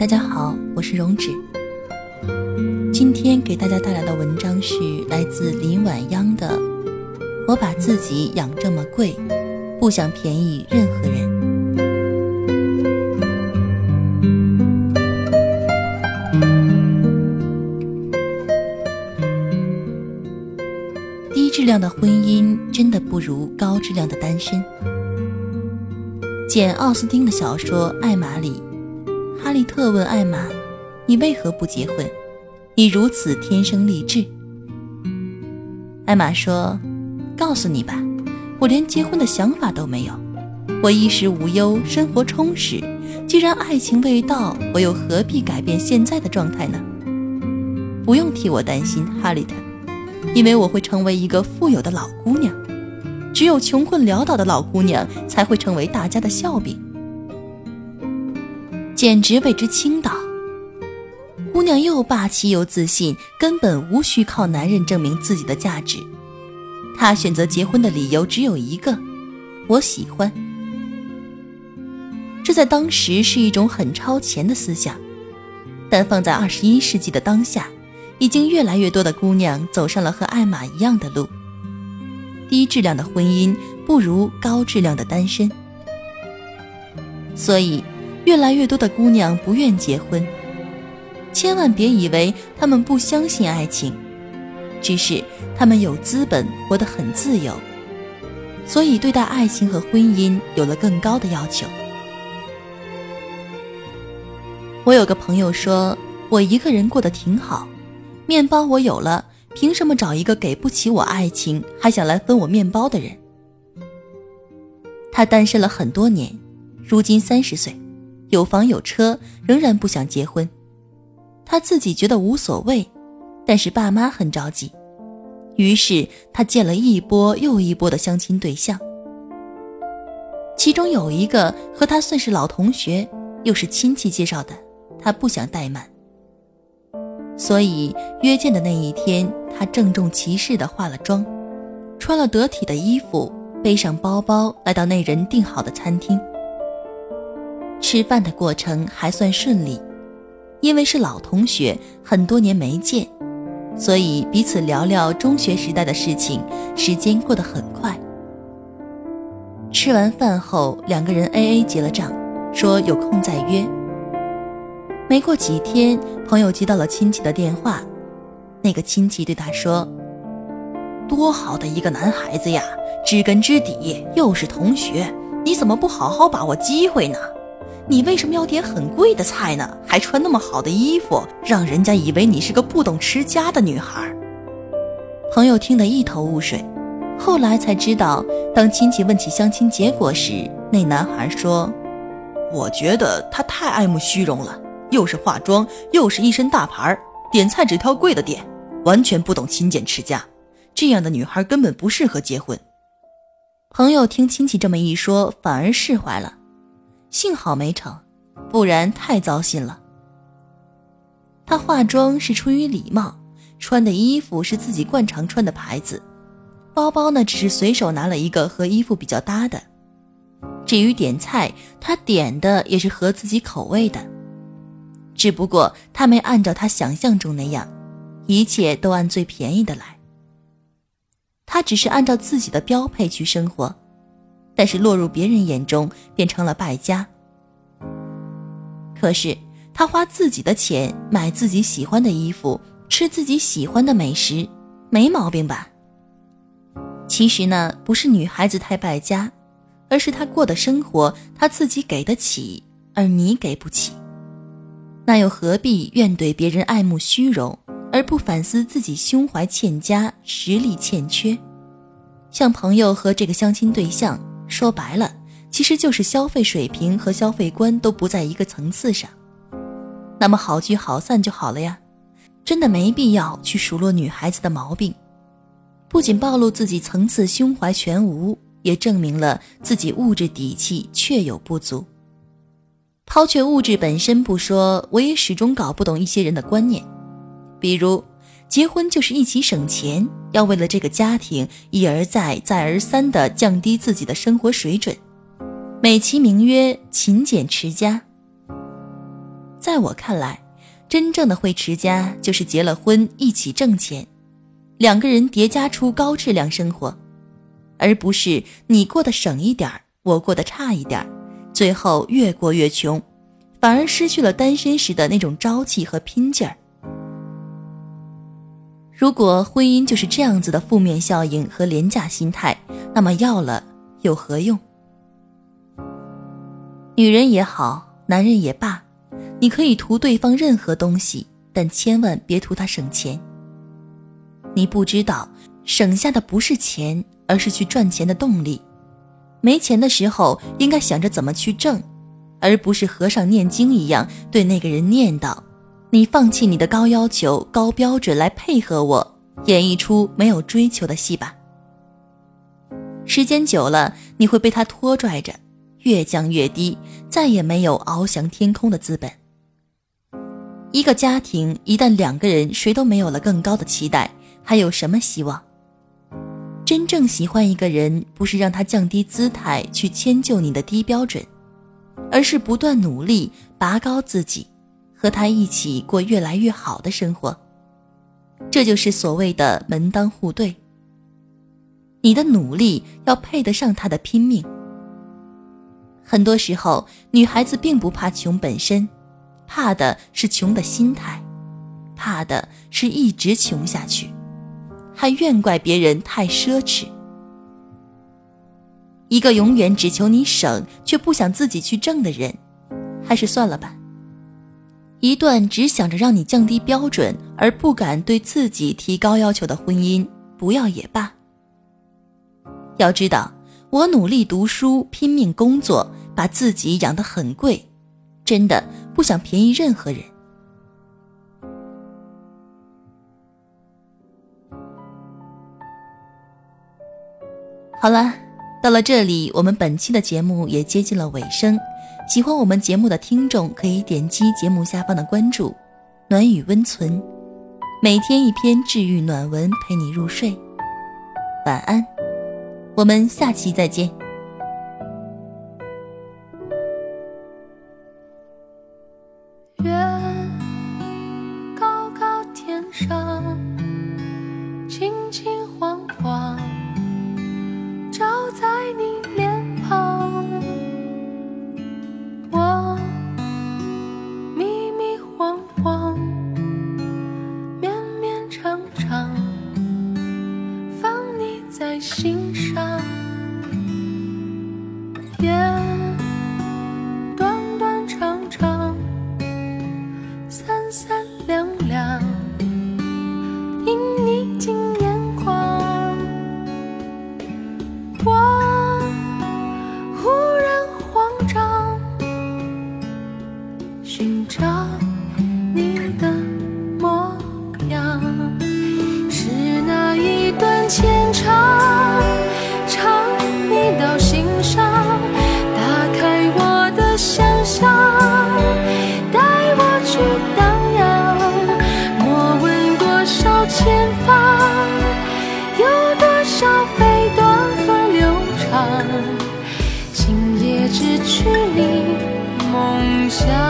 大家好，我是容止。今天给大家带来的文章是来自林晚央的《我把自己养这么贵，不想便宜任何人》。低质量的婚姻真的不如高质量的单身。简·奥斯汀的小说《艾玛》里。哈利特问艾玛：“你为何不结婚？你如此天生丽质。”艾玛说：“告诉你吧，我连结婚的想法都没有。我衣食无忧，生活充实。既然爱情未到，我又何必改变现在的状态呢？不用替我担心，哈利特，因为我会成为一个富有的老姑娘。只有穷困潦倒的老姑娘才会成为大家的笑柄。”简直为之倾倒。姑娘又霸气又自信，根本无需靠男人证明自己的价值。她选择结婚的理由只有一个：我喜欢。这在当时是一种很超前的思想，但放在二十一世纪的当下，已经越来越多的姑娘走上了和艾玛一样的路。低质量的婚姻不如高质量的单身，所以。越来越多的姑娘不愿结婚，千万别以为她们不相信爱情，只是她们有资本，活得很自由，所以对待爱情和婚姻有了更高的要求。我有个朋友说，我一个人过得挺好，面包我有了，凭什么找一个给不起我爱情还想来分我面包的人？他单身了很多年，如今三十岁。有房有车，仍然不想结婚。他自己觉得无所谓，但是爸妈很着急。于是他见了一波又一波的相亲对象，其中有一个和他算是老同学，又是亲戚介绍的，他不想怠慢。所以约见的那一天，他郑重其事地化了妆，穿了得体的衣服，背上包包，来到那人订好的餐厅。吃饭的过程还算顺利，因为是老同学，很多年没见，所以彼此聊聊中学时代的事情，时间过得很快。吃完饭后，两个人 A A 结了账，说有空再约。没过几天，朋友接到了亲戚的电话，那个亲戚对他说：“多好的一个男孩子呀，知根知底，又是同学，你怎么不好好把握机会呢？”你为什么要点很贵的菜呢？还穿那么好的衣服，让人家以为你是个不懂持家的女孩。朋友听得一头雾水，后来才知道，当亲戚问起相亲结果时，那男孩说：“我觉得他太爱慕虚荣了，又是化妆，又是一身大牌，点菜只挑贵的点，完全不懂勤俭持家。这样的女孩根本不适合结婚。”朋友听亲戚这么一说，反而释怀了。幸好没成，不然太糟心了。她化妆是出于礼貌，穿的衣服是自己惯常穿的牌子，包包呢只是随手拿了一个和衣服比较搭的。至于点菜，她点的也是合自己口味的，只不过她没按照她想象中那样，一切都按最便宜的来。她只是按照自己的标配去生活。但是落入别人眼中，变成了败家。可是他花自己的钱买自己喜欢的衣服，吃自己喜欢的美食，没毛病吧？其实呢，不是女孩子太败家，而是她过的生活她自己给得起，而你给不起。那又何必怨怼别人爱慕虚荣，而不反思自己胸怀欠佳，实力欠缺？像朋友和这个相亲对象，说白了，其实就是消费水平和消费观都不在一个层次上。那么好聚好散就好了呀，真的没必要去数落女孩子的毛病，不仅暴露自己层次胸怀全无，也证明了自己物质底气确有不足。抛却物质本身不说，我也始终搞不懂一些人的观念，比如结婚就是一起省钱，要为了这个家庭一而再、再而三地降低自己的生活水准，美其名曰勤俭持家。在我看来，真正的会持家就是结了婚一起挣钱，两个人叠加出高质量生活，而不是你过得省一点儿，我过得差一点儿。最后越过越穷，反而失去了单身时的那种朝气和拼劲儿。如果婚姻就是这样子的负面效应和廉价心态，那么要了有何用？女人也好，男人也罢，你可以图对方任何东西，但千万别图他省钱。你不知道，省下的不是钱，而是去赚钱的动力。没钱的时候，应该想着怎么去挣，而不是和尚念经一样对那个人念叨：“你放弃你的高要求、高标准来配合我，演绎出没有追求的戏吧。”时间久了，你会被他拖拽着，越降越低，再也没有翱翔天空的资本。一个家庭一旦两个人谁都没有了更高的期待，还有什么希望？真正喜欢一个人，不是让他降低姿态去迁就你的低标准，而是不断努力拔高自己，和他一起过越来越好的生活。这就是所谓的门当户对。你的努力要配得上他的拼命。很多时候，女孩子并不怕穷本身，怕的是穷的心态，怕的是一直穷下去。还怨怪别人太奢侈。一个永远只求你省却不想自己去挣的人，还是算了吧。一段只想着让你降低标准而不敢对自己提高要求的婚姻，不要也罢。要知道，我努力读书，拼命工作，把自己养得很贵，真的不想便宜任何人。好了，到了这里，我们本期的节目也接近了尾声。喜欢我们节目的听众可以点击节目下方的关注，暖雨温存，每天一篇治愈暖文陪你入睡。晚安，我们下期再见。想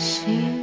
心。